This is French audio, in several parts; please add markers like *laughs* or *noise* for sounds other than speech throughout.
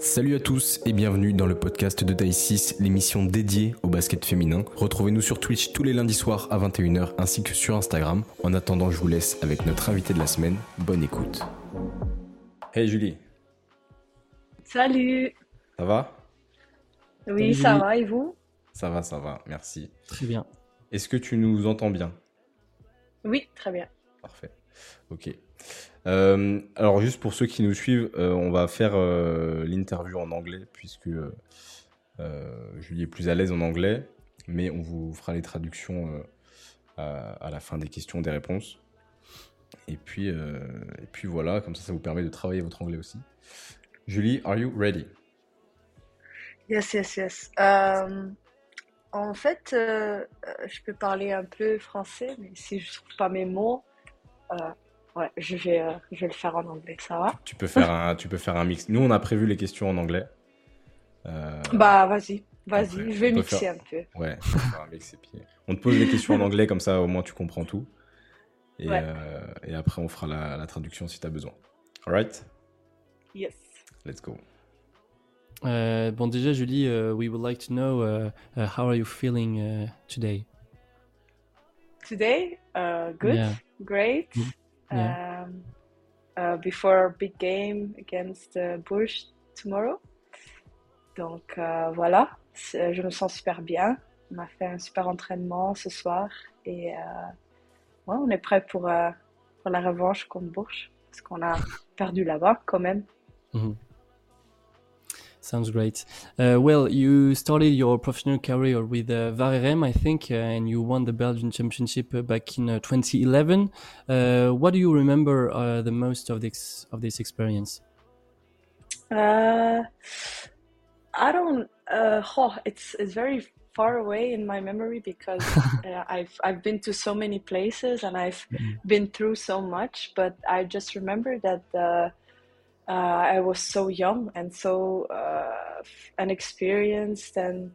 Salut à tous et bienvenue dans le podcast de Taille 6, l'émission dédiée au basket féminin. Retrouvez-nous sur Twitch tous les lundis soirs à 21h ainsi que sur Instagram. En attendant, je vous laisse avec notre invité de la semaine. Bonne écoute. Hey Julie. Salut. Ça va? Oui, ça va et vous? Ça va, ça va, merci. Très bien. Est-ce que tu nous entends bien? Oui, très bien. Parfait. Ok. Euh, alors juste pour ceux qui nous suivent, euh, on va faire euh, l'interview en anglais puisque Julie est plus à l'aise en anglais, mais on vous fera les traductions à, la fin des questions, des réponses. Et puis, et puis voilà, comme ça, ça vous permet de travailler votre anglais aussi. Julie, are you ready? Yes, yes, yes. en fait, je peux parler un peu français, mais si je trouve pas mes mots, Ouais, je vais, euh, je vais le faire en anglais, ça va tu peux, faire un, tu peux faire un mix. Nous, on a prévu les questions en anglais. Euh, bah, vas-y, vas-y, je vais mixer un peu. Ouais, un mix et puis on te pose les questions en anglais, comme ça, au moins, tu comprends tout. Et, euh, et après, on fera la, la traduction si tu as besoin. Alright Yes. Let's go. bon, déjà, Julie, uh, we would like to know uh, uh, how are you feeling today? Today, good, great. Mm. Yeah. um, uh, before our big game against uh, Bourges tomorrow. Donc euh, voilà, je me sens super bien. On a fait un super entraînement ce soir et euh, ouais, on est prêt pour, euh, pour la revanche contre Bourges parce qu'on a perdu là-bas quand même. Mm -hmm. Sounds great. Uh, well, you started your professional career with uh, Varerem, I think, uh, and you won the Belgian Championship uh, back in uh, 2011. Uh, what do you remember uh, the most of this of this experience? I don't. oh, it's it's very far away in my memory because *laughs* I've I've been to so many places and I've mm -hmm. been through so much. But I just remember that the uh, I was so young and so uh, inexperienced, and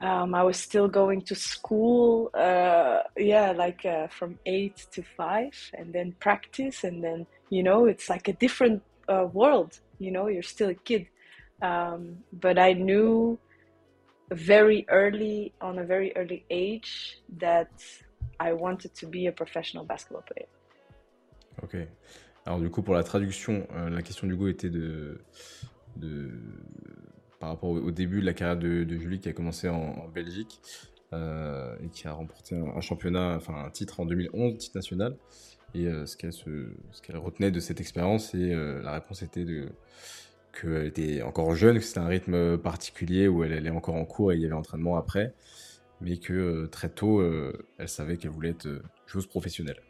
um, I was still going to school. Uh, yeah, like uh, from eight to five, and then practice, and then you know, it's like a different uh, world. You know, you're still a kid, um, but I knew very early, on a very early age, that I wanted to be a professional basketball player. Okay. Alors du coup, pour la traduction, euh, la question coup était de, par rapport au, début de la carrière de, Julie qui a commencé en, Belgique euh, et qui a remporté un, championnat, enfin un titre en 2011, titre national. Et euh, ce qu'elle retenait de cette expérience, et la réponse était qu'elle était encore jeune, que c'était un rythme particulier où elle allait encore en cours et il y avait entraînement après, mais que très tôt, elle savait qu'elle voulait être joueuse professionnelle.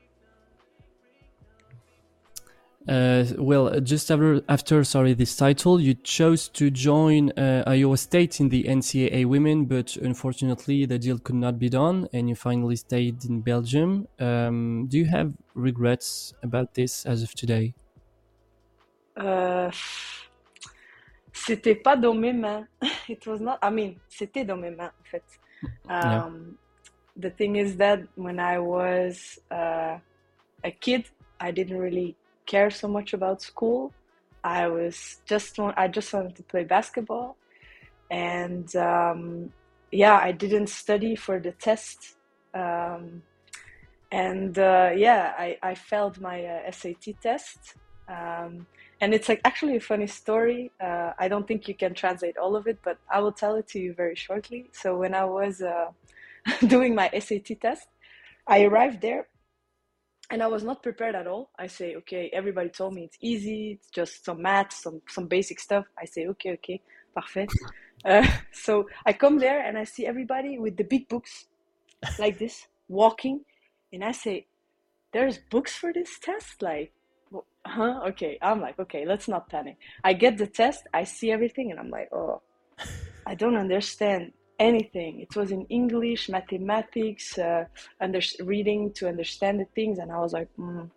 Uh, well, just after, after, sorry, this title, you chose to join uh, Iowa State in the NCAA Women, but unfortunately, the deal could not be done, and you finally stayed in Belgium. Um, do you have regrets about this as of today? Uh, c'était pas dans mes mains. *laughs* It was not. I mean, c'était dans mes mains, en fait. Um. The thing is that when I was uh, a kid, I didn't really care so much about school. I was just I just wanted to play basketball, and um, yeah, I didn't study for the test. Um, and uh, yeah, I, I failed my uh, SAT test. Um, and it's like actually a funny story. Uh, I don't think you can translate all of it, but I will tell it to you very shortly. So when I was uh, *laughs* doing my SAT test, I arrived there and I was not prepared at all. I say, okay, everybody told me it's easy, it's just some math, some some basic stuff. I say, okay, okay, parfait. *laughs* Uh, *laughs* so I come there and I see everybody with the big books, like this, walking, and I say, there's books for this test, like. Huh? Okay. I'm like, okay, let's not panic. I get the test, I see everything, and I'm like, oh, I don't understand anything. It was in English, mathematics, uh, under reading to understand the things, and I was like, mm.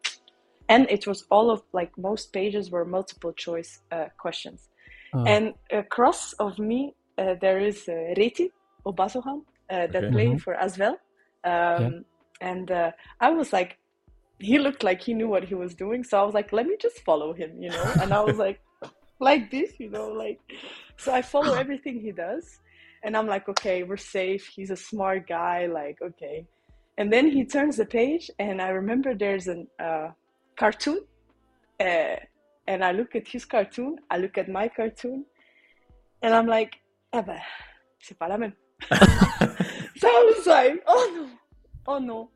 and it was all of like most pages were multiple choice uh, questions, oh. and across of me uh, there is uh, Reti Obasohan uh, that okay. played mm-hmm. for Asvel, um, yeah. and uh, I was like, he looked like he knew what he was doing, so I was like, let me just follow him, you know, and I was *laughs* like. like this, you know, like so I follow everything he does. And I'm like, okay, we're safe. He's a smart guy, like, okay. And then he turns the page and I remember there's a uh, cartoon. Uh, and I look at his cartoon, I look at my cartoon, and I'm like, eh ben, c'est pas la même. so I was like, oh no, oh no.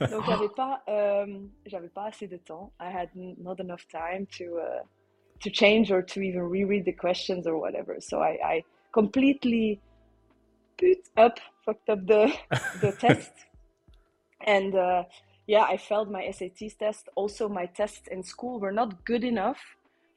Donc *laughs* j'avais pas, um, j'avais pas assez de temps. I had not enough time to uh, to change or to even reread the questions or whatever. So I, I completely put up, fucked up the the *laughs* test, and uh, yeah, I failed my SAT test. Also, my tests in school were not good enough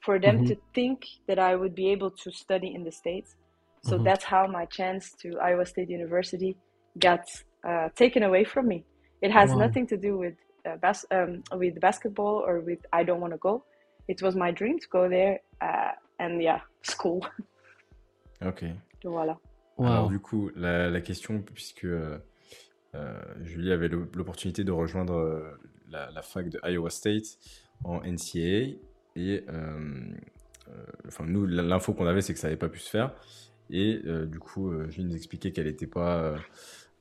for them mm-hmm. to think that I would be able to study in the States. So mm-hmm. that's how my chance to Iowa State University got uh, taken away from me. It has wow. nothing to do with uh, bas- um, with basketball or with I don't want to go. It was my dream to go there, uh, and yeah, school. Ok. *laughs* Voilà. Wow. Alors du coup, la, la question, puisque euh, euh Julie avait l'opportunité de rejoindre euh, la, la, fac de Iowa State en NCAA, et enfin nous, l'info qu'on avait, c'est que ça n'avait pas pu se faire. Et du coup, Julie nous expliquait qu'elle n'était pas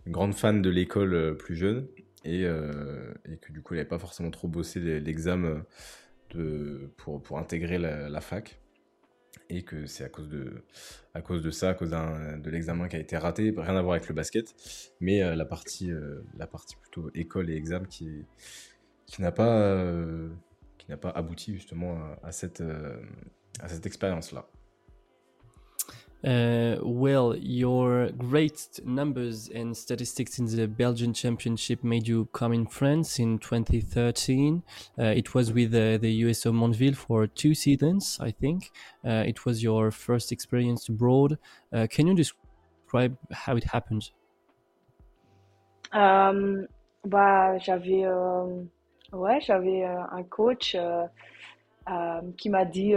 une grande fan de l'école plus jeune et, et, que du coup, elle n'avait pas forcément trop bossé l'examen de, pour, pour intégrer la, la fac et que c'est à cause de ça, à cause de l'examen qui a été raté, rien à voir avec le basket, mais euh, la partie euh, la partie plutôt école et examen qui qui n'a pas euh, qui n'a pas abouti justement à, à cette à cette expérience là. Uh, well, your great numbers and statistics in the Belgian Championship made you come in France in 2013. Uh, it was with uh, the USO Montville for two seasons, I think. Uh, it was your first experience abroad. Uh, can you describe how it happened? Um, bah, j'avais, euh, ouais, j'avais euh, un coach euh, qui m'a dit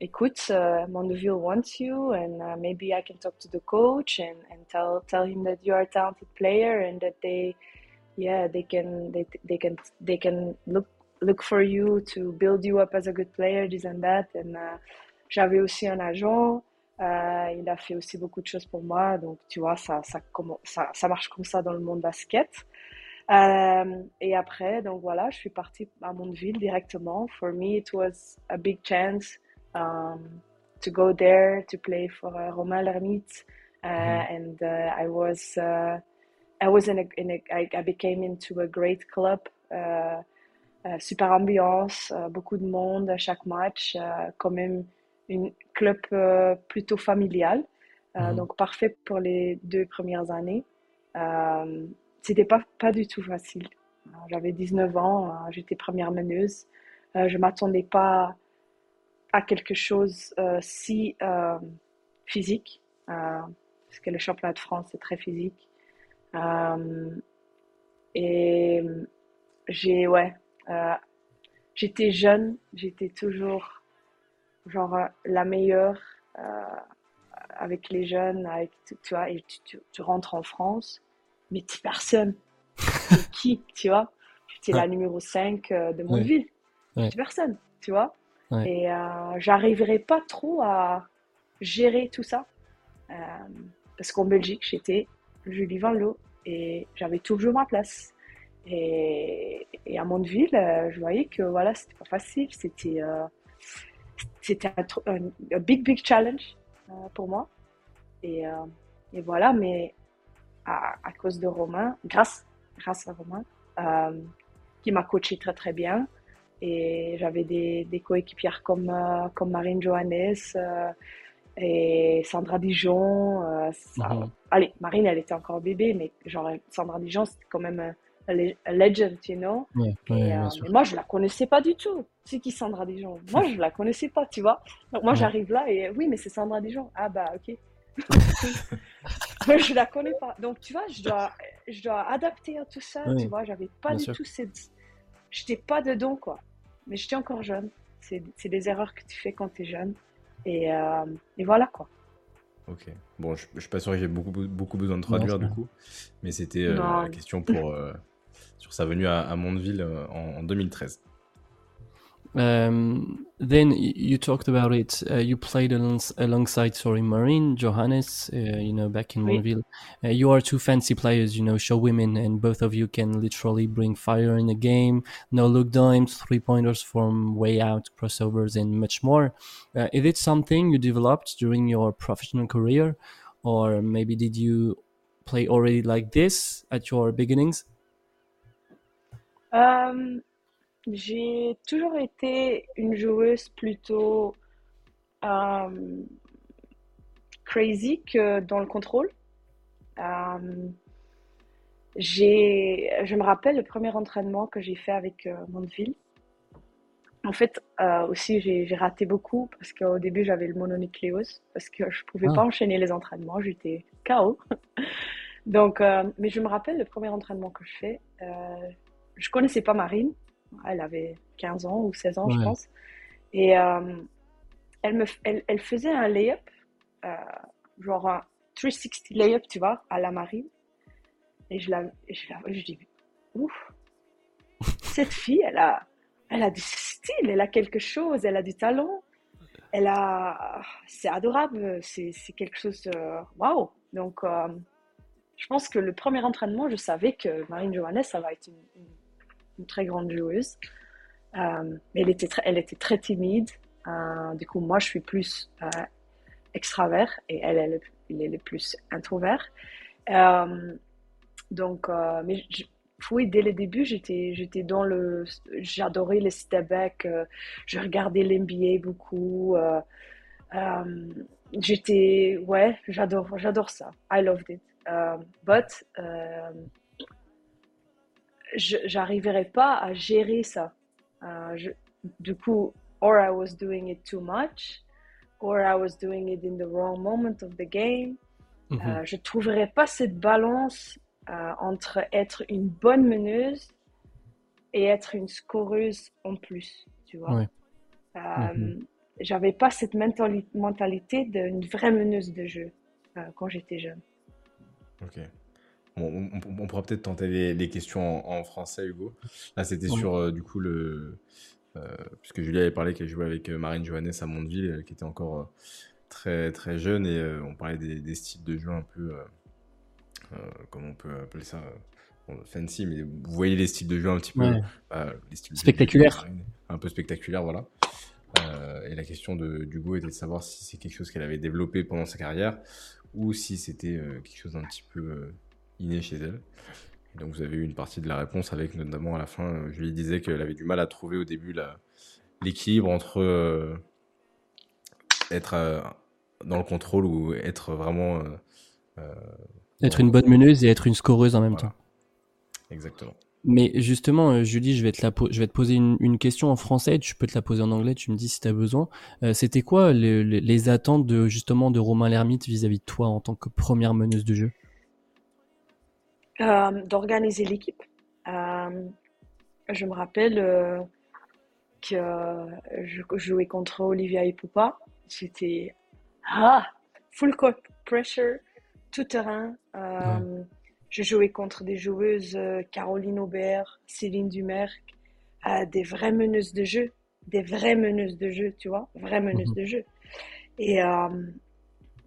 écoute, uh, wants you, and uh, maybe I can talk to the coach and, and tell tell him that you are a talented player and that they, yeah, they can they, they can they can look look for you to build you up as a good player, this and that. And uh, j'avais aussi un agent. Euh, il a fait aussi beaucoup de choses pour moi, donc tu vois, ça, ça, ça, ça marche comme ça dans le monde basket. Euh, et après, donc voilà, je suis partie à Mondeville directement. For me, it was a big chance um, to go there to play for uh, Romain Lermite, uh, mm-hmm. and uh, I was uh, I was in a, in a I, I became into a great club. Super ambiance, beaucoup de monde à chaque match, quand même une club plutôt familial, mm-hmm. donc parfait pour les deux premières années. C'était pas pas du tout facile. J'avais 19 ans, j'étais première meneuse. je m'attendais pas à quelque chose euh, si euh, physique, euh, parce que le championnat de France est très physique. et j'ai, ouais, j'étais jeune, j'étais toujours genre la meilleure avec les jeunes, avec, tu, vois, et tu, rentres en France, mais tu personne. *laughs* qui, tu vois? J'étais la numéro 5 de mon ville. personne, tu vois? Et euh, j'arriverai pas trop à gérer tout ça. Euh, parce qu'en Belgique, j'étais Julie Van Loo et j'avais toujours ma place. Et, et à Mondeville, euh, je voyais que voilà, c'était pas facile. C'était euh, c'était un, un, big, big challenge euh, pour moi. Et, et, voilà, mais à, à, cause de Romain, grâce, grâce à Romain, qui m'a coaché très, très bien, et j'avais des, des coéquipières comme, euh, comme Marine Johannes euh, et Sandra Dijon. Euh. Allez, Marine, elle était encore bébé, mais genre Sandra Dijon, c'était quand même un legend, you know? et, moi, je la connaissais pas du tout. C'est qui Sandra Dijon? Moi, je la connaissais pas, tu vois? Donc moi, j'arrive là et oui, mais c'est Sandra Dijon. Ah bah, ok. *laughs* je la connais pas. Donc, tu vois, je dois, je dois adapter à tout ça, tu vois? J'avais pas du tout cette... J'étais pas dedans, quoi mais j'étais encore jeune. C'est des erreurs que tu fais quand tu es jeune. Et, euh, et, voilà quoi. Ok. Bon, je, je suis pas sûr que j'ai beaucoup, beaucoup besoin de traduire du coup, mais c'était euh, la question pour, euh, sur sa venue à, à Mondeville en, en 2013. Um, then you talked about it. Uh, you played alongside, sorry, Marine, Johannes, uh, you know, back in. Monville. Uh, you are two fancy players, you know, show women, and both of you can literally bring fire in the game. No look dimes, three pointers from way out, crossovers, and much more. Uh, is it something you developed during your professional career, or maybe did you play already like this at your beginnings? Um, J'ai toujours été une joueuse plutôt euh, crazy que dans le contrôle. Euh, je me rappelle le premier entraînement que j'ai fait avec euh, Mondeville. En fait, euh, aussi, j'ai raté beaucoup parce qu'au début, j'avais le mononucléose parce que je ne pouvais pas ah. enchaîner les entraînements. J'étais KO. *laughs* Donc, mais je me rappelle le premier entraînement que je fais. je connaissais pas Marine. Elle avait 15 ans ou 16 ans, je pense. Et euh, elle, me, elle, elle, faisait un layup, euh, genre un 360 layup, tu vois, à la marine. Et je la, je, la, je dis, ouf, *laughs* cette fille, elle a, elle a du style, elle a quelque chose, elle a du talent. Elle a, c'est adorable, c'est, c'est quelque chose de, waouh. Donc, euh, je pense que le premier entraînement, je savais que Marine Johannes, ça va être une une très grande joueuse. Euh, elle était, très, elle était très timide. Euh, du coup, moi, je suis plus euh, extravert et elle, elle, elle, est le plus introvert. donc, mais oui, dès le début, j'étais, j'étais dans le, j'adorais les step je regardais l'NBA beaucoup. j'étais, ouais, j'adore, j'adore ça. I loved it. but j'arriverais pas à gérer ça. Euh, je, du coup, or I was doing it too much, or I was doing it in the wrong moment of the game. Mm -hmm. euh, je trouverais pas cette balance euh, entre être une bonne meneuse et être une scoreuse en plus, tu vois. Ouais. Euh, mm -hmm. J'avais pas cette mentalité d'une vraie meneuse de jeu euh, quand j'étais jeune. Ok on, pourra peut-être tenter les, questions en, français, Hugo. Là, c'était sur euh, du coup le. Euh, puisque Julie avait parlé qu'elle jouait avec euh, Marine Johannes à Mondeville, qui était encore très très jeune, et on parlait des, styles de jeu un peu. comment on peut appeler ça fancy, mais vous voyez les styles de jeu un petit peu. spectaculaire. un peu spectaculaire, voilà. et la question de d'Hugo était de savoir si c'est quelque chose qu'elle avait développé pendant sa carrière ou si c'était quelque chose d'un petit peu inné chez elle. donc vous avez eu une partie de la réponse avec notamment à la fin, euh, je lui disais qu'elle avait du mal à trouver au début l'équilibre entre euh, être euh, dans le contrôle ou être vraiment... être une bonne meneuse et être une scoreuse en même temps. Exactement. Mais justement, Julie, je vais te, la je vais te poser une, question en français, tu peux te la poser en anglais, tu me dis si tu as besoin. C'était quoi les, les, attentes de, justement de Romain Lermite vis-à-vis de toi en tant que première meneuse de jeu? Euh, d'organiser l'équipe. Euh, je me rappelle euh, que je jouais contre Olivia et Poupa. J'étais ah, full court pressure, tout terrain. Je jouais contre des joueuses Caroline Aubert, Céline Dumerc, des vraies meneuses de jeu, des vraies meneuses de jeu, tu vois, vraies meneuses mhm. de jeu. Et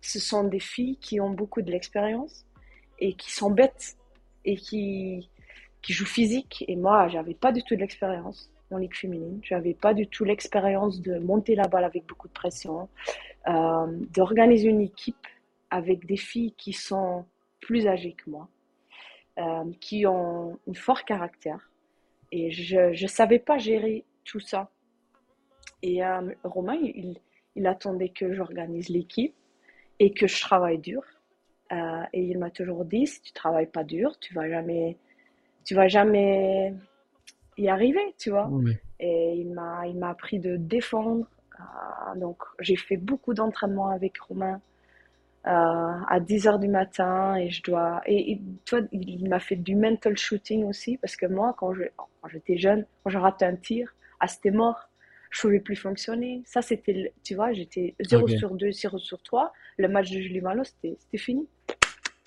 ce sont des filles qui ont beaucoup de l'expérience et qui sont bêtes et qui, qui joue physique. Et moi, j'avais pas du tout de l'expérience en ligue féminine. J'avais pas du tout l'expérience de monter la balle avec beaucoup de pression, euh, d'organiser une équipe avec des filles qui sont plus âgées que moi, euh, qui ont un fort caractère. Et je ne savais pas gérer tout ça. Et euh, Romain, il attendait que j'organise l'équipe et que je travaille dur. Euh, et il m'a toujours dit, si tu travailles pas dur, tu vas jamais, tu vas jamais y arriver, tu vois. Et il m'a, il m'a appris de défendre. Euh, donc, j'ai fait beaucoup d'entraînement avec Romain euh, à 10 heures du matin et je dois, et, toi, il m'a fait du mental shooting aussi parce que moi, quand je, quand j'étais jeune, quand je ratais un tir, ah, c'était mort je pouvais plus fonctionner. Ça, c'était, tu vois, j'étais 0 sur 2, 0 sur 3. Le match de Julie Malo, c'était fini.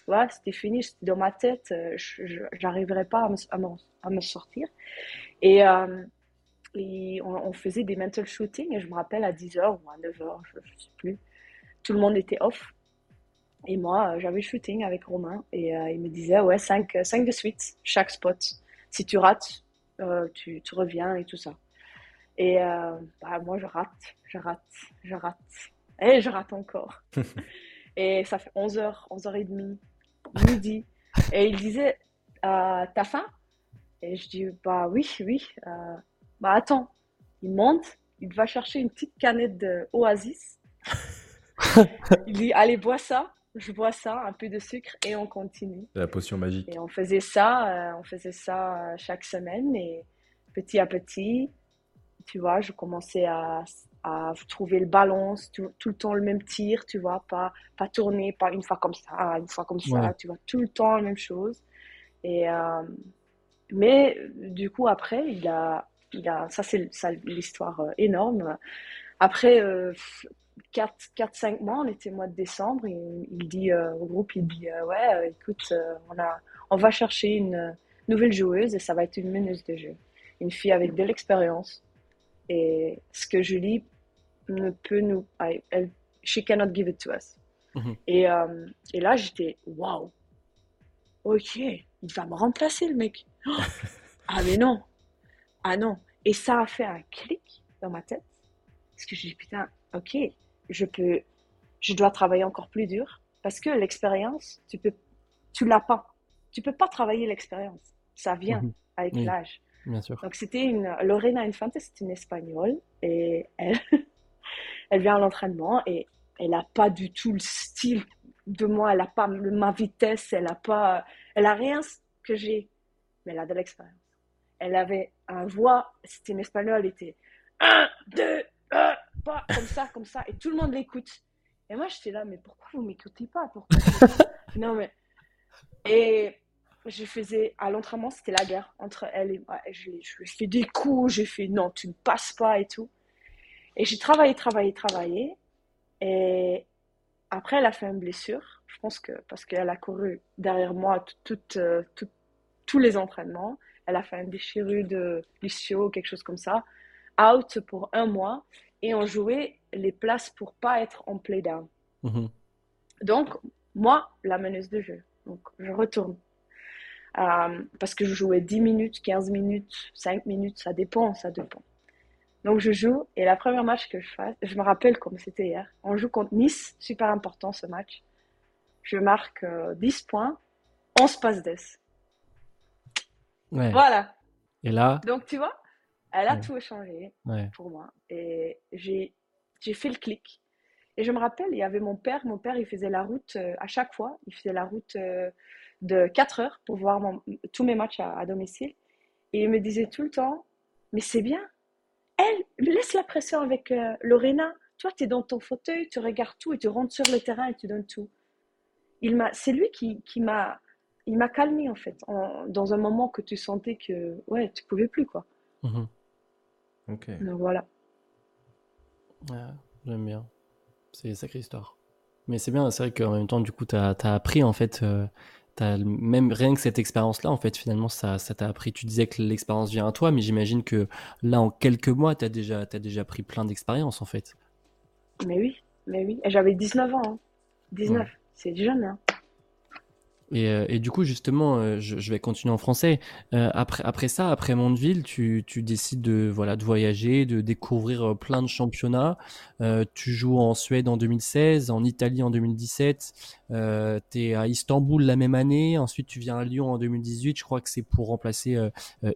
Voilà, c'était fini, c'était dans ma tête. Euh, je n'arriverais pas à me, à, me, sortir. Et, euh, on, faisait des mental shootings et je me rappelle à 10h ou à 9h, je ne sais plus. Tout le monde était off. Et moi, j'avais shooting avec Romain et il me disait, ouais, 5, 5 de suite, chaque spot. Si tu rates, tu, tu, reviens et tout ça. Et bah, moi, je rate, je rate, je rate. Et je rate encore. *laughs* et ça fait 11h, 11h30, midi. Et il disait, euh, t'as faim? Et je dis, bah oui, oui. Euh, bah attends, il monte, il va chercher une petite canette d'Oasis. *laughs* il dit, allez, bois ça. Je bois ça, un peu de sucre et on continue. La potion magique. Et on faisait ça, euh, on faisait ça chaque semaine et petit à petit, tu vois, je commençais à, à trouver le balance, tout, le temps le même tir, tu vois, pas, pas tourner, pas une fois comme ça, une fois comme ça, tu vois, tout le temps la même chose. Et, euh, mais du coup, après, il a, il a ça c'est l'histoire euh, énorme. Après 4-5 euh, mois, on était mois de décembre, et il dit au groupe, il dit, ouais, écoute, on, a, on va chercher une nouvelle joueuse et ça va être une meneuse de jeu. Une fille avec de l'expérience. Et ce que Julie ne peut nous. Elle, she cannot give it to us. Mhm. Et, euh, et, là, j'étais waouh, ok, il va me remplacer le mec. *laughs* ah, mais non, ah non. Et ça a fait un clic dans ma tête. Parce que je dis putain, ok, je peux, je dois travailler encore plus dur. Parce que l'expérience, tu peux, tu l'as pas. Tu peux pas travailler l'expérience. Ça vient mhm. avec l'âge. Bien sûr. Donc c'était une Lorena Infante, c'est une espagnole et elle, *laughs* elle vient à l'entraînement et elle n'a pas du tout le style de moi, elle n'a pas ma vitesse, elle n'a pas, elle a rien que j'ai, mais elle a de l'expérience. Elle avait un voix, c'était une espagnole, elle était 1, 2, 1, pas comme ça, comme ça, et tout le monde l'écoute. Et moi, j'étais là, mais pourquoi vous m'écoutez pas? Pourquoi Non, mais. Et je faisais, à l'entraînement, c'était la guerre entre elle et moi. Je, je lui ai fait des coups, j'ai fait non, tu ne passes pas et tout. Et j'ai travaillé, travaillé, travaillé. Et après, elle a fait une blessure. Je pense que parce qu'elle a couru derrière moi euh, tous les entraînements. Elle a fait une déchirure de l'ischio, quelque chose comme ça. Out pour un mois. Et on jouait les places pour pas être en play-down. Mhm. Donc, moi, la meneuse de jeu. Donc, je retourne. Euh, parce que je jouais 10 minutes, 15 minutes, 5 minutes, ça dépend, ça dépend. Donc je joue et la première match que je fais, je me rappelle comme c'était hier, on joue contre Nice, super important ce match. Je marque 10 euh, points, 11 passes d'ess. Voilà. Et là? Donc tu vois, elle a tout changé pour moi. Et j'ai fait le clic. Et je me rappelle, il y avait mon père. Mon père, il faisait la route euh, à chaque fois. Il faisait la route euh, de 4 heures pour voir tous mes matchs à domicile. Et il me disait tout le temps, mais c'est bien, elle, laisse la pression avec euh, Lorena. Toi, tu es dans ton fauteuil, tu regardes tout et tu rentres sur le terrain et tu donnes tout. Il m'a, c'est lui qui, qui m'a, il m'a calmé en fait, dans un moment que tu sentais que, ouais, tu pouvais plus quoi. Mhm. Ok. Donc voilà. j'aime bien. C'est une sacrée histoire. Mais c'est bien, c'est vrai qu'en même temps, du coup, tu as, appris en fait euh, même rien que cette expérience-là, en fait, finalement, ça, ça t'a appris. Tu disais que l'expérience vient à toi, mais j'imagine que là, en quelques mois, tu as déjà, as déjà pris plein d'expériences, en fait. Mais oui, mais oui. J'avais 19 ans. 19, hein. c'est jeune. Hein. Euh, et, du coup, justement, euh, je, vais continuer en français. Euh, après, ça, après Mondeville, tu, décides de, voilà, de voyager, de découvrir plein de championnats. tu joues en Suède en 2016, en Italie en 2017. tu es à Istanbul la même année. Ensuite, tu viens à Lyon en 2018. Je crois que c'est pour remplacer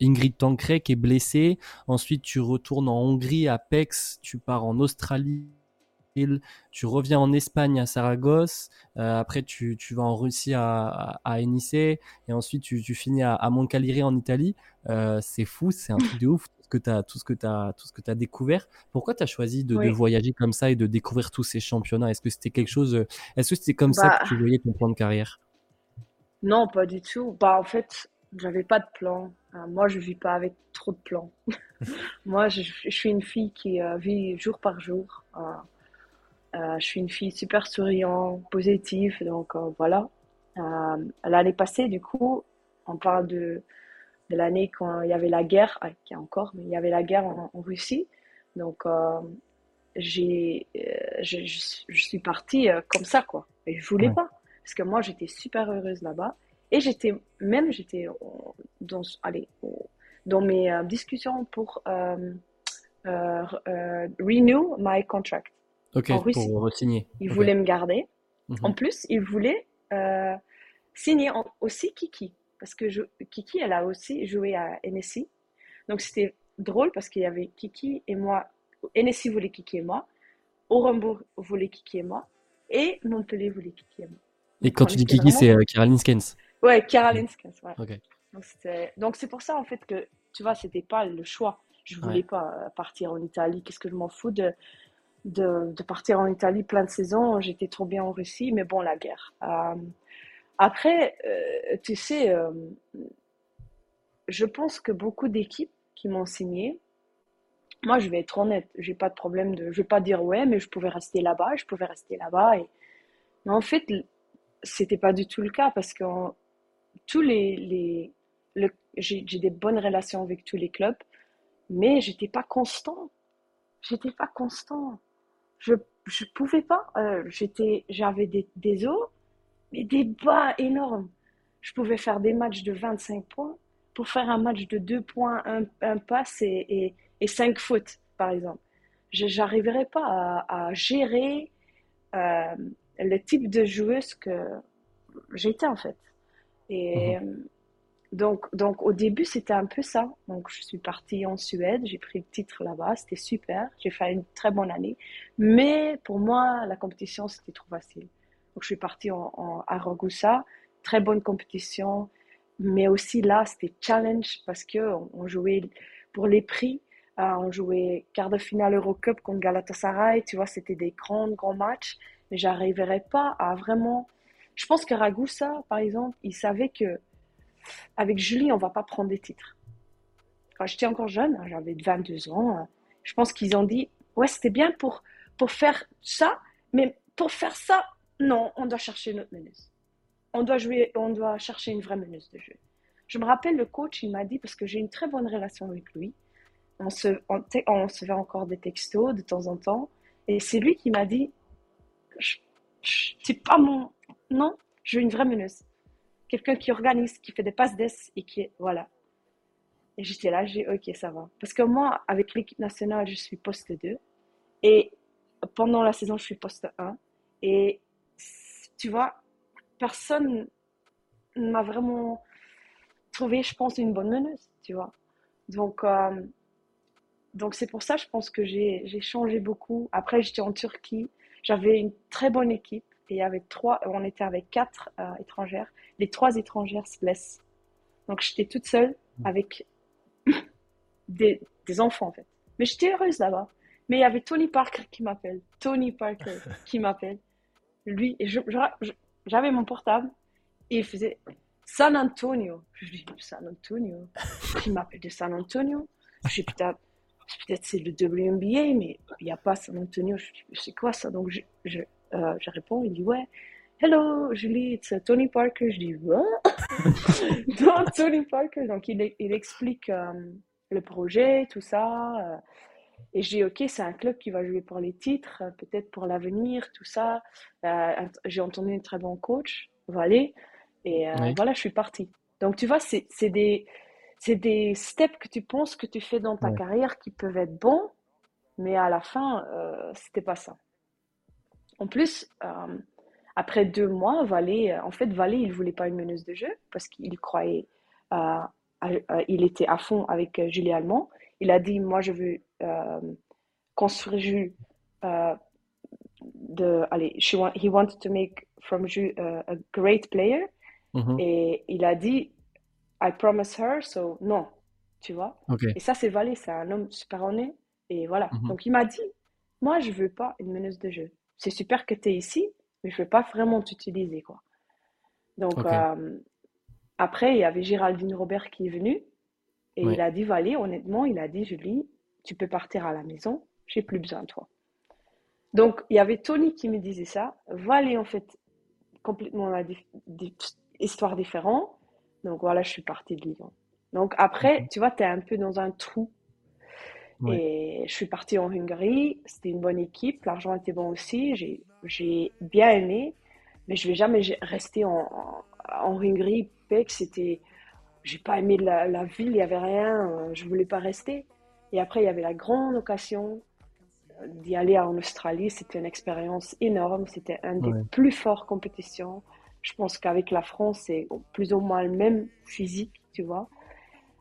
Ingrid Tancré qui est blessée. Ensuite, tu retournes en Hongrie, à Pex. Tu pars en Australie tu reviens en Espagne à Saragosse, euh, après tu, vas en Russie à, à, et ensuite tu, finis à, à Moncalieri en Italie. Euh, c'est fou, c'est un truc de ouf tout ce que tu as, tout ce que tu as, tout ce que tu as découvert. Pourquoi tu as choisi de, voyager comme ça et de découvrir tous ces championnats? Est-ce que c'était quelque chose, est-ce que c'était comme ça que bah tu voyais ton plan de carrière? Non, pas du tout. Bah en fait, j'avais pas de plan. Euh, moi, je vis pas avec trop de plans. *laughs* moi, je, suis une fille qui vit jour par jour. Euh, je suis une fille super souriante, positive, donc euh, voilà. Euh, l'année passée, du coup, on parle de de l'année quand il y avait la guerre, ah, qui a encore, mais il y avait la guerre en, Russie. Donc, j'ai, je, je, suis partie comme ça, quoi. Et je voulais pas. Parce que moi, j'étais super heureuse là-bas. Et j'étais, même, j'étais dans, allez, dans mes discussions pour renew my contract. Ok, en Russie. pour signer. Il voulait me garder. Mhm. En plus, il voulait signer aussi Kiki. Parce que je, Kiki, elle a aussi joué à NSI. Donc c'était drôle parce qu'il y avait Kiki et moi. NSI voulait Kiki et moi. Orenbourg voulait Kiki et moi. Et Montpellier voulait Kiki et moi. Et quand tu dis Kiki, c'est euh, Caroline Skens Ouais, Caroline Skens, ouais. Donc c'est pour ça en fait que, tu vois, c'était pas le choix. Je voulais pas euh, partir en Italie. Qu'est-ce que je m'en fous de, de, partir en Italie plein de saisons J'étais trop bien en Russie, mais bon, la guerre. Euh, après, euh, tu sais, euh, je pense que beaucoup d'équipes qui m'ont signé, moi je vais être honnête, j'ai pas de problème de, je vais pas dire ouais, mais je pouvais rester là-bas, je pouvais rester là-bas. Mais en fait, c'était pas du tout le cas parce que tous les, les le... j'ai des bonnes relations avec tous les clubs, mais j'étais pas constant. J'étais pas constant. Je je pouvais pas. Euh, j'étais j'avais des, des os mais des bas énormes. Je pouvais faire des matchs de 25 points pour faire un match de 2 points, un, un passe et, et, 5 fautes, par exemple. Je n'arriverais pas à, gérer euh, le type de joueuse que j'étais en fait. Et mhm. Donc, donc au début, c'était un peu ça. Donc je suis partie en Suède, j'ai pris le titre là-bas, c'était super, j'ai fait une très bonne année. Mais pour moi, la compétition, c'était trop facile. Donc, je suis partie en, à Ragusa, très bonne compétition, mais aussi là, c'était challenge parce qu'on on jouait pour les prix. Euh, on jouait quart de finale Eurocup contre Galatasaray, tu vois, c'était des grands, grands matchs, mais j'arriverais pas à vraiment. Je pense que Ragusa, par exemple, il savait que avec Julie, on va pas prendre des titres. Quand j'étais encore jeune, hein, j'avais 22 ans, hein, je pense qu'ils ont dit, ouais, c'était bien pour, pour faire ça, mais pour faire ça, non, on doit chercher notre meneuse. On doit jouer, on doit chercher une vraie meneuse de jeu. Je me rappelle, le coach, il m'a dit, parce que j'ai une très bonne relation avec lui, on se, on, se fait encore des textos de temps en temps, et c'est lui qui m'a dit, c'est pas mon, non, je veux une vraie meneuse. Quelqu'un qui organise, qui fait des passes d'ess et qui est, voilà. Et j'étais là, j'ai ok, ça va. Parce que moi, avec l'équipe nationale, je suis poste 2. Et pendant la saison, je suis poste 1. Et tu vois, personne ne m'a vraiment trouvé, je pense, une bonne meneuse, tu vois. Donc, euh, donc c'est pour ça, je pense que j'ai changé beaucoup. Après, j'étais en Turquie, j'avais une très bonne équipe et avec trois, on était avec quatre euh, étrangères. Les trois étrangères se blessent. Donc, j'étais toute seule avec *laughs* des, des enfants, en fait. Mais j'étais heureuse là-bas. Mais il y avait Tony Parker qui m'appelle. Tony Parker *laughs* qui m'appelle lui, j'avais mon portable et il faisait San Antonio. Je lui dis San Antonio? *laughs* Il m'appelle de San Antonio. Je dis peut-être peut-être c'est le WNBA, mais il n'y a pas San Antonio. Je dis c'est quoi ça? Donc je, je, euh, je, réponds, il dit ouais. Hello, Julie, c'est Tony Parker. Je dis what? *laughs* Non, Tony Parker. Donc il, il explique euh, le projet, tout ça. Euh, et je dis, OK, c'est un club qui va jouer pour les titres, peut-être pour l'avenir, tout ça. Euh, j'ai entendu un très bon coach, voilà. Et euh, voilà, je suis partie. Donc, tu vois, c'est des, des steps que tu penses que tu fais dans ta carrière qui peuvent être bons, mais à la fin, euh, c'était pas ça. En plus, après deux mois, Valé, en fait, Valé, il voulait pas une meneuse de jeu parce qu'il croyait, il était à fond avec Julie Allemand. Il a dit, moi, je veux euh, construire Jules euh, de, allez, he wanted to make from Jules uh, a great player. Mm-hmm. Et il a dit, I promise her, so non, tu vois. Et ça, c'est Valé, c'est un homme super honnête. Et voilà. Mm-hmm. Donc, il m'a dit, moi, je veux pas une meneuse de jeu. C'est super que tu es ici, mais je veux pas vraiment t'utiliser, quoi. Donc, euh, après, il y avait Géraldine Robert qui est venue. Et il a dit, Valé, honnêtement, il a dit, Julie, tu peux partir à la maison, j'ai plus besoin de toi. Donc, il y avait Tony qui me disait ça. Valé, en fait, complètement la histoire différente. Donc voilà, je suis partie de Lyon. Donc après, tu vois, tu es un peu dans un trou. Et je suis partie en Hongrie, c'était une bonne équipe, l'argent était bon aussi, j'ai bien aimé, mais je vais jamais rester en, en, Hongrie. c'était, j'ai pas aimé la, ville, il y avait rien, je voulais pas rester. Et après, il y avait la grande occasion euh, d'y aller en Australie. C'était une expérience énorme. C'était un des plus fortes compétitions. Je pense qu'avec la France, c'est plus ou moins le même physique, tu vois.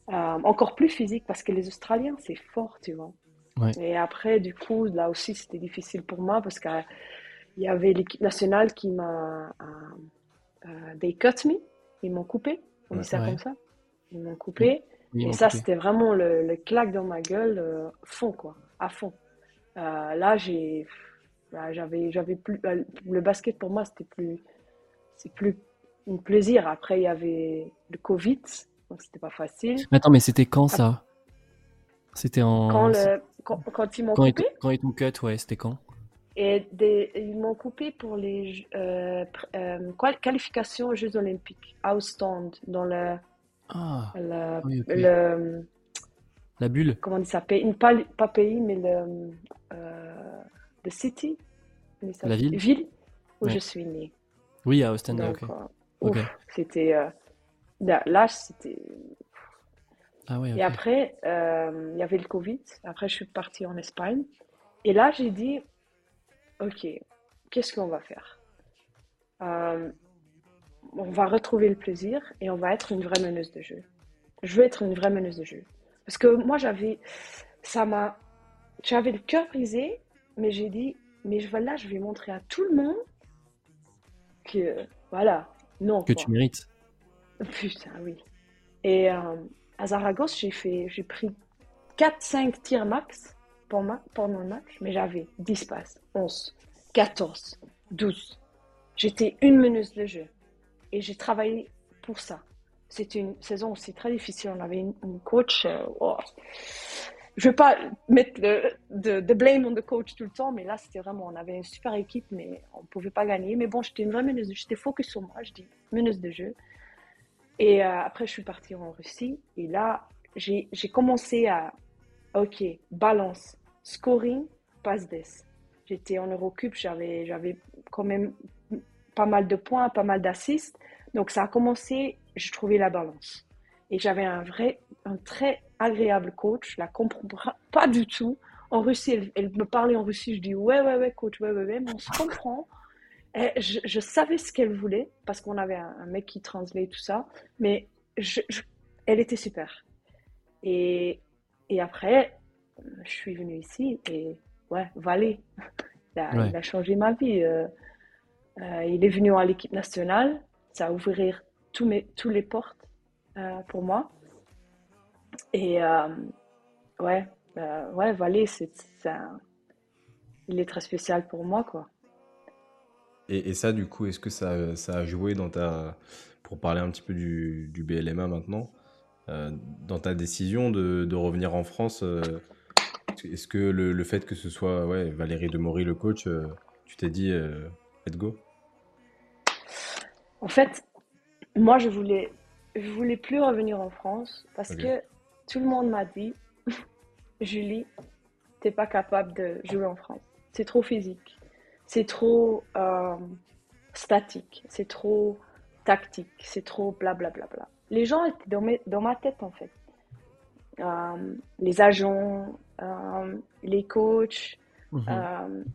Euh, encore plus physique parce que les Australiens, c'est fort, tu vois. Et après, du coup, là aussi, c'était difficile pour moi parce qu'il y avait l'équipe nationale qui m'a. Euh, they cut me, ils m'ont coupé, on dit ça comme ça. Ils m'ont coupé. et ça, c'était vraiment le, le, claque dans ma gueule, euh, fond, quoi, à fond. là, j'ai. Bah, j'avais, j'avais plus. le basket pour moi, c'était plus. C'est plus un plaisir. Après, il y avait le Covid donc c'était pas facile. Attends, mais c'était quand ça? C'était en. Quand, le... quand, quand, ils m'ont coupé Quand ils t'ont cut, ouais, c'était quand? Et des... ils m'ont coupé pour les euh, euh, qualifications aux Jeux Olympiques, Outstand, dans le. Ah le, le... La bulle Comment on dit ça pas, pas pays, mais le. Euh, the city La ville Ville où je suis née. Oui, à Ostend, ok. Euh, c'était. Là, c'était. Ah Et après, euh, il y avait le Covid. Après, je suis partie en Espagne. Et là, j'ai dit, OK, qu'est-ce qu'on va faire? Euh, On va retrouver le plaisir et on va être une vraie meneuse de jeu. Je veux être une vraie meneuse de jeu. Parce que moi, j'avais. Ça m'a. J'avais le cœur brisé, mais j'ai dit, mais là, je vais montrer à tout le monde que. Voilà. Non. Que tu mérites. Putain, oui. Et euh, à Zaragoza, j'ai fait, j'ai pris 4-5 tirs max pendant, pendant le match, mais j'avais 10 passes, 11, 14, 12. J'étais une meneuse de jeu et j'ai travaillé pour ça. C'était une saison aussi très difficile. On avait une, coach. Euh, oh. Je ne veux pas mettre de, de, blame on the coach tout le temps, mais là, c'était vraiment. On avait une super équipe, mais on ne pouvait pas gagner. Mais bon, j'étais une vraie meneuse. J'étais focus sur moi. Je dis meneuse de jeu. Et euh, après, je suis partie en Russie. Et là, j'ai commencé à, OK, balance, scoring, passe des. J'étais en Eurocup, j'avais quand même pas mal de points, pas mal d'assists. Donc, ça a commencé, je trouvais la balance. Et j'avais un vrai, un très agréable coach, je la comprends pas du tout. En Russie, elle, elle, me parlait en Russie, je dis ouais, ouais, ouais, coach, ouais, ouais, ouais, mais on se comprend. Je, savais ce qu'elle voulait parce qu'on avait un, mec qui translait tout ça, mais elle était super. Et, et, après, je suis venue ici et ouais, Valé, *laughs* il, a, changé ma vie. Euh, euh, il est venu à l'équipe nationale, ça a ouvert tous, mes, tous les portes euh, pour moi. Et ouais, ouais, Valé, c'est, il est très spécial pour moi, quoi. Et, ça, du coup, est-ce que ça, ça, a joué dans ta. Pour parler un petit peu du, du BLMA maintenant, euh, dans ta décision de, de, revenir en France, euh, est-ce que le, le, fait que ce soit ouais, Valérie Demory, le coach, euh, tu t'es dit, let's go? En fait, moi, je voulais, je voulais plus revenir en France parce que tout le monde m'a dit, *laughs* Julie, t'es pas capable de jouer en France. C'est trop physique c'est trop euh, statique, c'est trop tactique, c'est trop blablabla. Bla, bla, bla. Les gens étaient dans, dans, ma tête en fait. Euh, les agents, euh, les coachs. Mhm.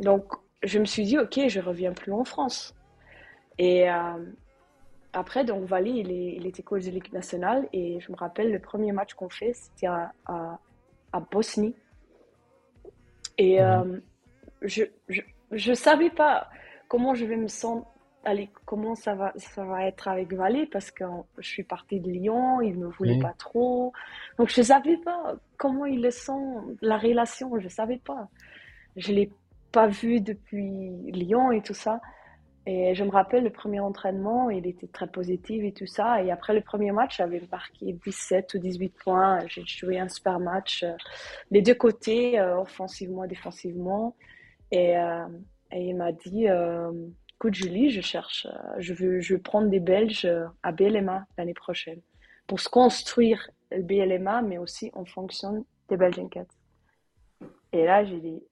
donc je me suis dit, ok, je reviens plus en France. Et après, donc Vali, il, était coach de l'équipe nationale et je me rappelle le premier match qu'on fait, c'était à, à, Bosnie. Et mhm. je, je savais pas comment je vais me sentir, allez, comment ça va, ça va être avec Valé parce que je suis partie de Lyon, il me voulait pas trop. Donc je savais pas comment il le sent, la relation, je savais pas. Je l'ai pas vu depuis Lyon et tout ça. Et je me rappelle le premier entraînement, il était très positif et tout ça. Et après le premier match, j'avais marqué 17 ou 18 points. J'ai joué un super match. Euh, les deux côtés, euh, offensivement, défensivement. Et, euh, et il m'a dit euh, Écoute, Julie, je cherche, euh, je veux, je veux prendre des Belges à BLMA l'année prochaine. pour se construire le BLMA, mais aussi en fonction des Belgian Cats. Et là, j'ai dit,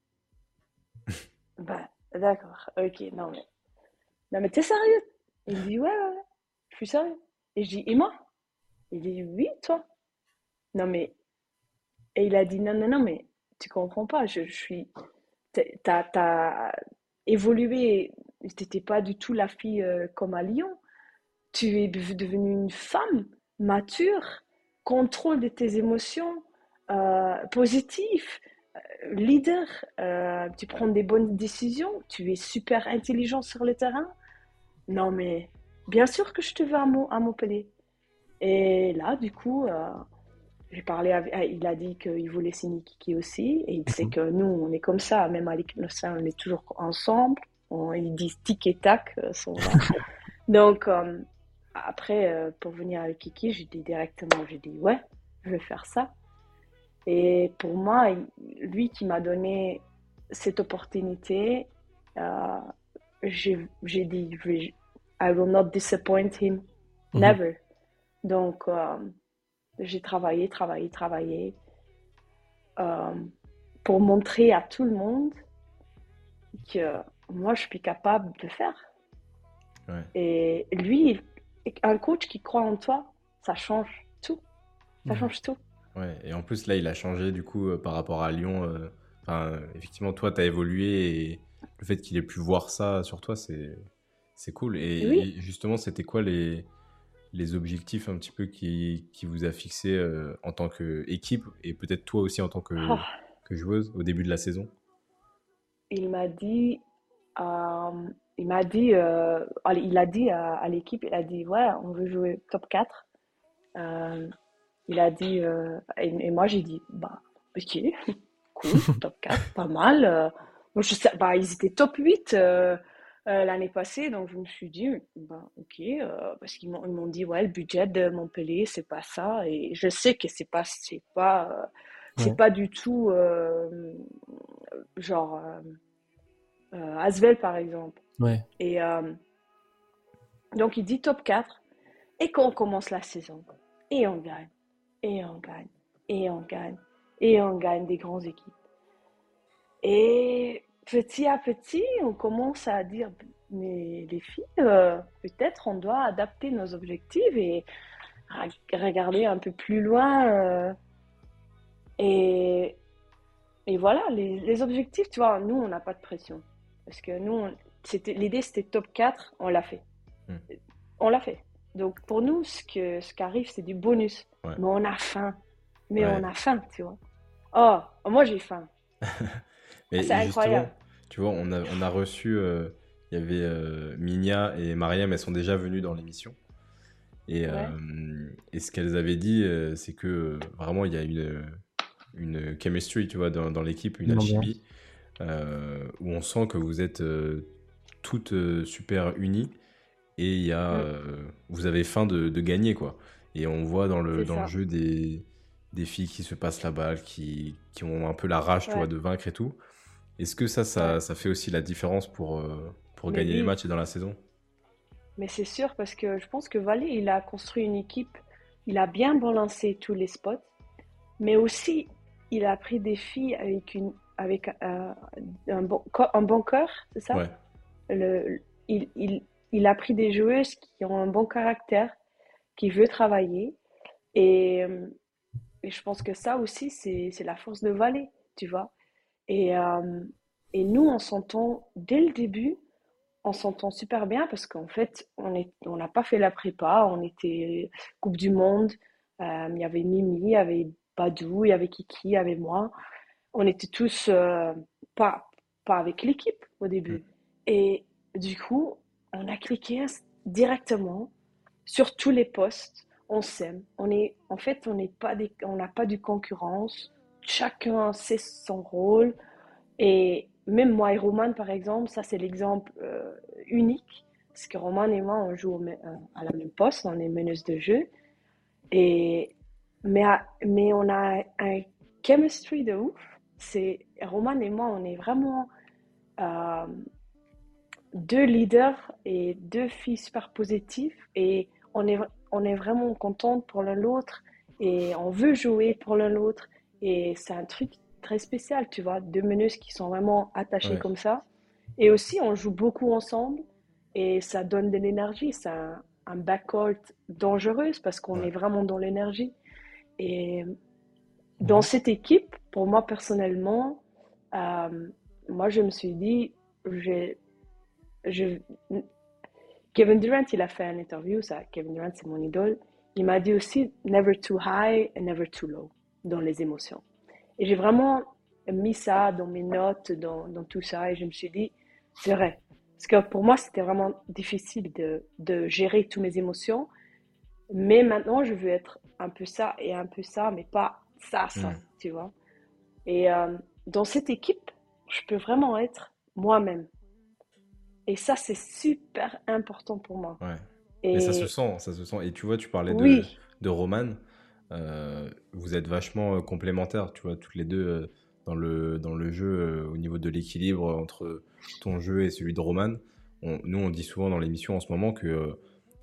*laughs* bah, d'accord, ok, non mais, non mais t'es sérieux? Il dit, ouais, ouais, ouais, je suis sérieux. Et je dis, et moi? Il dit, oui, toi. Non mais, et il a dit, non, non, non, mais tu comprends pas, je, je suis, t'as, t'as évolué, t'étais pas du tout la fille euh, comme à Lyon. Tu es devenue une femme mature, contrôle de tes émotions, euh, positif, euh, leader, euh, tu prends des bonnes décisions, tu es super intelligent sur le terrain. Non, mais bien sûr que je te veux à, Montpellier. Et là, du coup, j'ai parlé avec, il a dit qu'il voulait signer Kiki aussi. Et il sait mhm. que nous, on est comme ça, même à l'équipe nationale, on est toujours ensemble. On, ils disent tic et tac. *laughs* Donc, après, pour venir avec Kiki, j'ai dit directement, j'ai dit ouais, je vais faire ça. Et pour moi, lui qui m'a donné cette opportunité, euh, j'ai dit, I will not disappoint him, mhm. never. Donc, euh, j'ai travaillé, travaillé, travaillé euh, pour montrer à tout le monde que moi, je suis capable de faire. Et lui, un coach qui croit en toi, ça change tout. Ça mhm. change tout. Ouais, et en plus, là, il a changé du coup euh, par rapport à Lyon. Euh, enfin, effectivement, toi, tu as évolué et le fait qu'il ait pu voir ça sur toi, c'est, c'est cool. Et, justement, c'était quoi les, les objectifs un petit peu qui, qui vous a fixé euh, en tant qu'équipe et peut-être toi aussi en tant que, ah. que joueuse au début de la saison? Il m'a dit. il m'a dit, il a dit à, l'équipe, il a dit, ouais, on veut jouer top 4 il a dit, euh, et, moi j'ai dit, bah, ok, *laughs* cool, top 4, pas mal. Euh. moi, je sais, bah, ils étaient top 8 euh, l'année passée, donc je me suis dit, bah, ok, parce qu'ils m'ont dit, ouais, le budget de Montpellier, c'est pas ça, et je sais que c'est pas, c'est pas, c'est pas du tout, genre, Asvel par exemple. Ouais. Et donc il dit top 4, et quand on commence la saison, et on gagne et on gagne, et on gagne, et on gagne des grandes équipes. Et petit à petit, on commence à dire, mais les filles, euh, peut-être on doit adapter nos objectifs et regarder un peu plus loin. Euh. et, et voilà, les, objectifs, tu vois, nous, on n'a pas de pression. Parce que nous, l'idée, c'était top 4, on l'a fait. Hmm. On l'a fait. Donc pour nous, ce, que, ce qui arrive, c'est du bonus. Mais on a faim. Mais on a faim, tu vois. Oh, moi j'ai faim. *laughs* c'est incroyable. Tu vois, on a, on a reçu, euh, il y avait euh, Minia et Mariam, elles sont déjà venues dans l'émission. Et, euh, et, ce qu'elles avaient dit, c'est que vraiment, il y a une, une chemistry, tu vois, dans, dans l'équipe, une alchimie, où on sent que vous êtes toutes super unies et il y a, euh, vous avez faim de, de, gagner quoi. Et on voit dans le, dans le jeu des, des filles qui se passent la balle, qui, qui ont un peu la rage tu vois, de vaincre et tout. Est-ce que ça, ça, ça, fait aussi la différence pour, euh, pour gagner les matchs et dans la saison? Mais c'est sûr parce que je pense que Valé, il a construit une équipe, il a bien balancé tous les spots, mais aussi il a pris des filles avec, une, avec euh, un, bon, un bon cœur, c'est ça? Ouais. le, il, il, il a pris des joueuses qui ont un bon caractère, qui veulent travailler. Et, euh, et je pense que ça aussi, c'est la force de Valais, tu vois? Et, euh, et nous, on s'entend dès le début, on s'entend super bien parce qu'en fait, on n'a on pas fait la prépa, on était Coupe du Monde, euh, il y avait Mimi, il y avait Badou, il y avait Kiki, il y avait moi. On était tous pas, pas avec l'équipe au début. Mm. Et du coup, on a cliqué directement sur tous les postes. On s'aime. On est, en fait, on n'est pas on n'a pas de concurrence. Chacun sait son rôle. Et même moi et Roman, par exemple, ça c'est l'exemple euh, unique. Parce que Roman et moi, on joue euh, à la même poste, on est meneuse de jeu. Et, mais, mais on a un chemistry de ouf. C'est, Roman et moi, on est vraiment euh, deux leaders et deux filles super positives et on est, on est vraiment contente pour l'un l'autre et on veut jouer pour l'un l'autre. Et c'est un truc très spécial, tu vois, deux meneuses qui sont vraiment attachées comme ça. Et aussi, on joue beaucoup ensemble et ça donne de l'énergie. C'est un, un backcourt dangereux parce qu'on est vraiment dans l'énergie. Et dans cette équipe, pour moi personnellement, euh, moi je me suis dit, je, je, Kevin Durant, il a fait une interview, ça, Kevin Durant c'est mon idole, il m'a dit aussi never too high and never too low dans les émotions. Et j'ai vraiment mis ça dans mes notes, dans, dans, tout ça, et je me suis dit, c'est vrai. Parce que pour moi, c'était vraiment difficile de, de gérer toutes mes émotions. Mais maintenant, je veux être un peu ça et un peu ça, mais pas ça, ça, mm. tu vois. Et euh, dans cette équipe, je peux vraiment être moi-même. Et ça, c'est super important pour moi. Ouais. Et... ça se sent, ça se sent. Et tu vois, tu parlais de, de Roman. Euh, vous êtes vachement euh, complémentaires, tu vois, toutes les deux dans, le, dans le jeu, au niveau de l'équilibre entre ton jeu et celui de Roman. nous, on dit souvent dans l'émission en ce moment que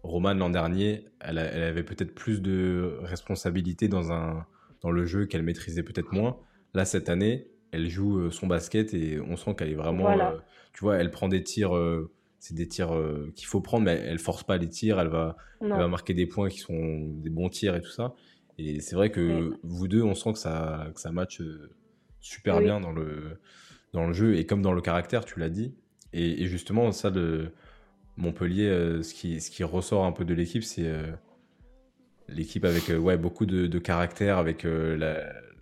Roman, l'an dernier, elle, elle avait peut-être plus de responsabilités dans un, dans le jeu qu'elle maîtrisait peut-être moins. Là, cette année, elle joue euh, son basket et on sent qu'elle est vraiment. Euh, tu vois, elle prend des tirs. Euh, c'est des tirs qu'il faut prendre, mais elle force pas les tirs. Elle va, va marquer des points qui sont des bons tirs et tout ça. Et c'est vrai que vous deux, on sent que ça, que ça match super bien dans le, dans le jeu et comme dans le caractère, tu l'as dit. Et, justement, ça, de Montpellier, ce, qui, ce qui ressort un peu de l'équipe, c'est l'équipe avec euh, ouais, beaucoup de, caractère, avec euh,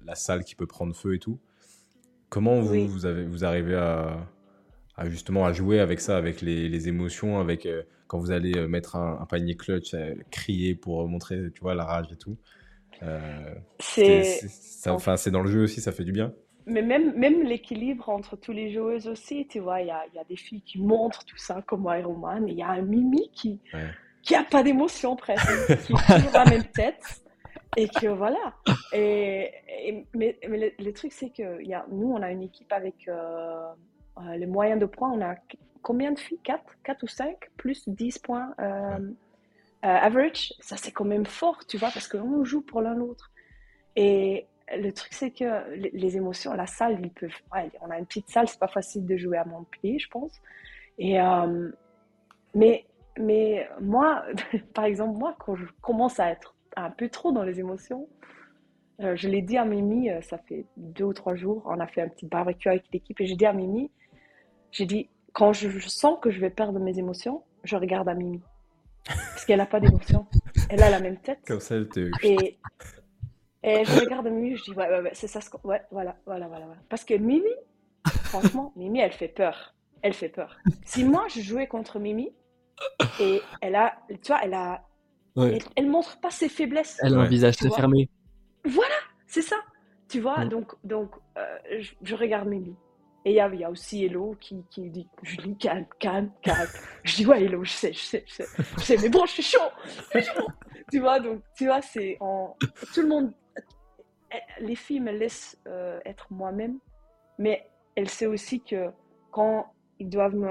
la, salle qui peut prendre feu et tout. Comment vous, vous, avez, vous arrivez à, justement à jouer avec ça, avec les, émotions, avec euh, quand vous allez mettre un, panier clutch, crier pour montrer tu vois, la rage et tout? C'est enfin, c'est dans le jeu aussi, ça fait du bien mais même, même l'équilibre entre tous les joueuses aussi, tu vois, il y a, y a, des filles qui montrent tout ça comme Iron Man, et il y a un Mimi qui, qui a pas d'émotion presque, *laughs* qui est toujours la même tête. Et que voilà. Et, mais, mais le, truc, c'est que y a, nous, on a une équipe avec euh, euh, les moyens de points. On a combien de filles? 4 4 ou 5 Plus 10 points euh, average. Ça, c'est quand même fort, tu vois, parce qu'on joue pour l'un l'autre. Et le truc, c'est que les, émotions, la salle, ils peuvent. On a une petite salle, c'est pas facile de jouer à mon pied, je pense. Et, mais mais moi, *laughs* par exemple, moi, quand je commence à être un peu trop dans les émotions, euh, je l'ai dit à Mimi, euh, ça fait deux ou trois jours, on a fait un petit barbecue avec l'équipe et j'ai dit à Mimi, j'ai dit, quand je, sens que je vais perdre mes émotions, je regarde à Mimi. Parce qu'elle n'a pas d'émotions. Elle a la même tête. Comme ça, elle te... Et, et je regarde Mimi, je dis, ouais, ouais, ouais c'est ça. Ce ouais, voilà, voilà, voilà, voilà. Parce que Mimi, franchement, Mimi, elle fait peur. Elle fait peur. Si moi, je jouais contre Mimi, et elle a, tu vois, elle a, elle, montre pas ses faiblesses. Elle a un visage très fermé. Voilà, c'est ça. Tu vois, donc, donc euh, je, regarde Mimi. Et il y a, y a, aussi Hello qui, qui dit Julie, calme, calme, calme. je dis Ouais, Hello, je sais, je sais, je sais, je sais mais bon, je suis chaud, je suis chaud. tu vois, donc, tu vois, c'est en... tout le monde. Les filles me laissent euh, être moi-même, mais elle sait aussi que quand ils doivent me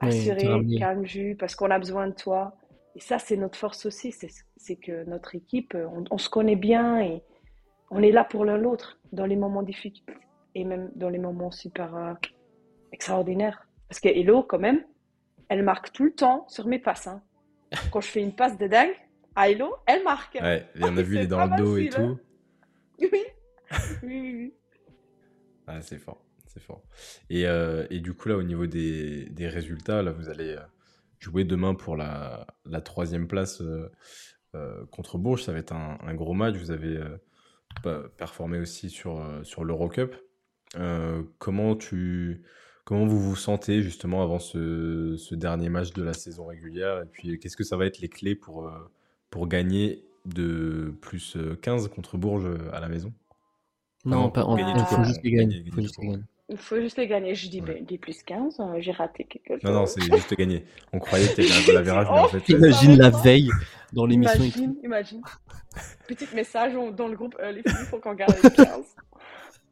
assuré, calme, jus, parce qu'on a besoin de toi. Et ça, c'est notre force aussi, c'est que notre équipe, on, se connaît bien et on est là pour l'un l'autre dans les moments difficiles et même dans les moments super euh, extraordinaires. Parce que Hello, quand même, elle marque tout le temps sur mes passes. Hein. *laughs* Quand je fais une passe de dingue, à Hello, elle marque. Ouais, et on a *laughs* vu, les dans le dos et tout. Hein. *laughs* Oui, oui, oui. Ah, c'est fort c'est fort. Et, euh, et, du coup, là, au niveau des, des, résultats, là, vous allez euh, jouer demain pour la, la troisième place euh, contre Bourges. Ça va être un, un gros match. Vous avez performé aussi sur, sur l'Eurocup. Comment, tu, comment vous vous sentez justement avant ce, ce, dernier match de la saison régulière? Et puis, qu'est-ce que ça va être les clés pour, pour gagner de plus 15 contre Bourges à la maison? Non, pas, en, il faut juste les gagner. Il faut juste les gagner. Je dis, ben, dis plus 15, euh, j'ai raté quelque chose. Non, non, c'est juste gagner. On croyait que tu un la *laughs* virage, mais en fait. Imagine la veille dans l'émission. Imagine, imagine. Petit message dans le groupe, euh, les filles, il faut qu'on garde les 15.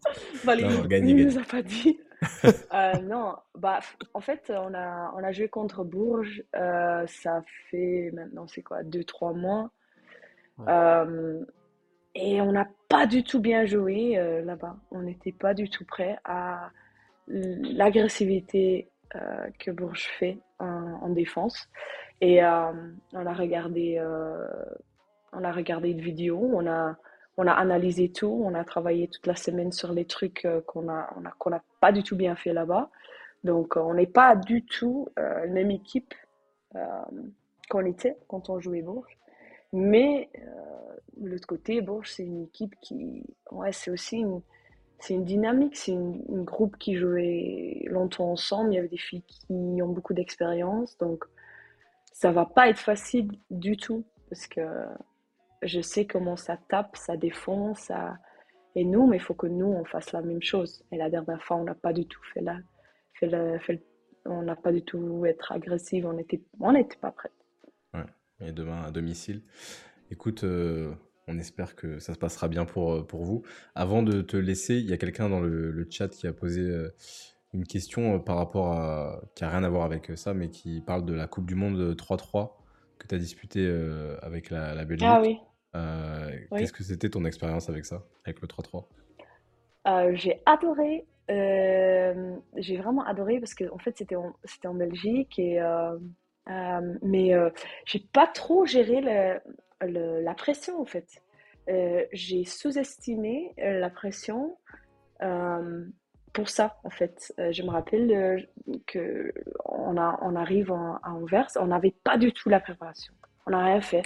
*laughs* Valérie, non, nous a pas dit. *laughs* non, bah, en fait, on a, on a joué contre Bourges. ça fait maintenant, c'est quoi, deux, trois mois. et on n'a pas du tout bien joué là-bas. On n'était pas du tout prêt à l'agressivité que Bourges fait en, défense. Et on a regardé, on a regardé une vidéo, on a on a analysé tout, on a travaillé toute la semaine sur les trucs euh, qu'on a, n'a pas du tout bien fait là-bas. Donc, euh, on n'est pas du tout euh, la même équipe qu'on était quand on jouait Bourges. Mais de l'autre côté, Bourges, c'est une équipe qui, ouais, c'est aussi une, une dynamique, c'est un groupe qui jouait longtemps ensemble. Il y avait des filles qui ont beaucoup d'expérience, donc ça va pas être facile du tout parce que je sais comment ça tape, ça défonce, ça... et nous, mais il faut que nous, on fasse la même chose. Et la dernière fois, on n'a pas du tout fait la... Fait on n'a pas du tout être agressif, on n'était on pas prêt. Ouais. Et demain à domicile. Écoute, euh, on espère que ça se passera bien pour, euh, pour vous. Avant de te laisser, il y a quelqu'un dans le, chat qui a posé euh, une question par rapport à. qui n'a rien à voir avec ça, mais qui parle de la Coupe du Monde 3-3 que tu as disputé avec la, la Belgique. Ah oui. Euh, qu'est-ce que c'était ton expérience avec ça, avec le 3-3 euh, J'ai adoré. Euh, j'ai vraiment adoré parce que en fait c'était en, c'était en Belgique et mais j'ai pas trop géré le, la pression en fait. j'ai sous-estimé la pression pour ça, en fait. je me rappelle que on, a, on arrive à Anvers, on n'avait pas du tout la préparation. On n'a rien fait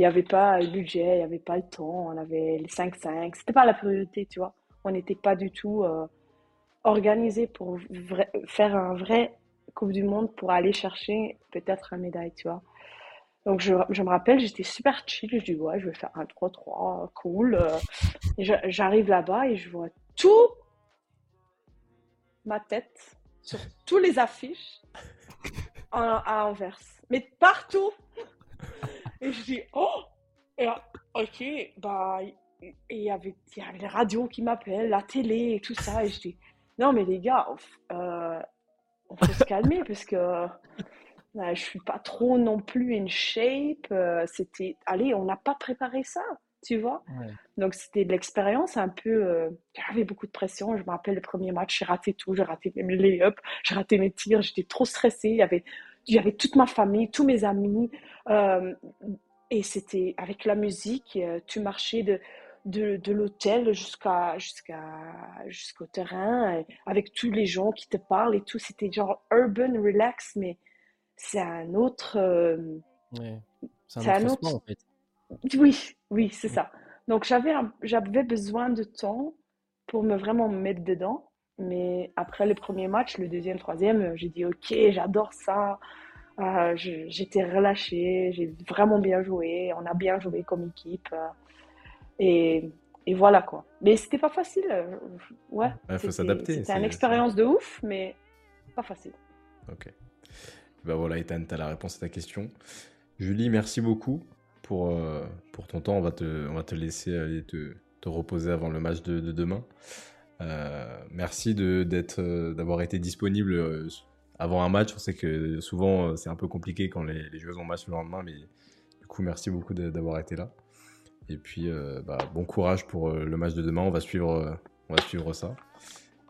il n'y avait pas le budget, il n'y avait pas le temps, on avait les 5-5. C'était pas la priorité, tu vois. On n'était pas du tout euh, organisé pour faire un vrai Coupe du Monde pour aller chercher peut-être un médaille, tu vois. Donc je, je me rappelle, j'étais super chill. Je dis, ouais, je vais faire un 3-3, cool. Euh. J'arrive là-bas et je vois tout ma tête sur toutes les affiches à Anvers. Mais partout et je dis, oh Et ok, bah, il y avait, y avait les radios qui m'appellent, la télé et tout ça. Et je dis, non, mais les gars, euh, on faut se calmer parce que euh, je suis pas trop non plus in shape. Euh, c'était, allez, on n'a pas préparé ça, tu vois. Donc c'était de l'expérience un peu. J'avais beaucoup de pression. Je me rappelle le premier match, j'ai raté tout. J'ai raté mes lay-up, j'ai raté mes tirs. J'étais trop stressée. Il y avait il y avait toute ma famille, tous mes amis. Euh, et c'était avec la musique, euh, tu marchais de, de, de l'hôtel jusqu'à, jusqu'à, jusqu'au terrain, avec tous les gens qui te parlent et tout. C'était genre urban relax, mais c'est un autre. Euh, c'est un, autre. en fait. Oui, oui, c'est ça. Donc j'avais, j'avais besoin de temps pour me vraiment mettre dedans. Mais après le premier match, le deuxième, troisième, j'ai dit ok, j'adore ça. Euh, j'étais relâchée, j'ai vraiment bien joué, on a bien joué comme équipe. Euh, et, et, voilà quoi. Mais c'était pas facile. Euh, ouais. Il faut s'adapter. C'était une expérience de ouf, mais pas facile. Ok. Bah voilà, Ethan, tu as la réponse à ta question. Julie, merci beaucoup pour, pour ton temps. On va te, on va te laisser aller te, te reposer avant le match de, de demain. Euh, merci d'avoir été disponible euh, avant un match. On sait que souvent euh, c'est un peu compliqué quand les, les, joueuses ont match le lendemain, mais du coup merci beaucoup d'avoir été là. Et puis bah, bon courage pour le match de demain. On va suivre, on va suivre ça.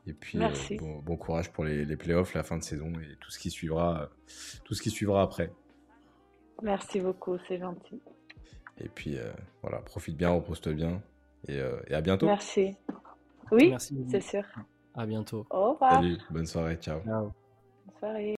Et puis bon, courage pour les, les, playoffs, la fin de saison et tout ce qui suivra, tout ce qui suivra après. Merci beaucoup, c'est gentil. Et puis voilà, profite bien, repose-toi bien et, et à bientôt. Merci. Oui, c'est sûr. À bientôt. Au revoir. Salut, bonne soirée, ciao. Ciao. Bonne soirée.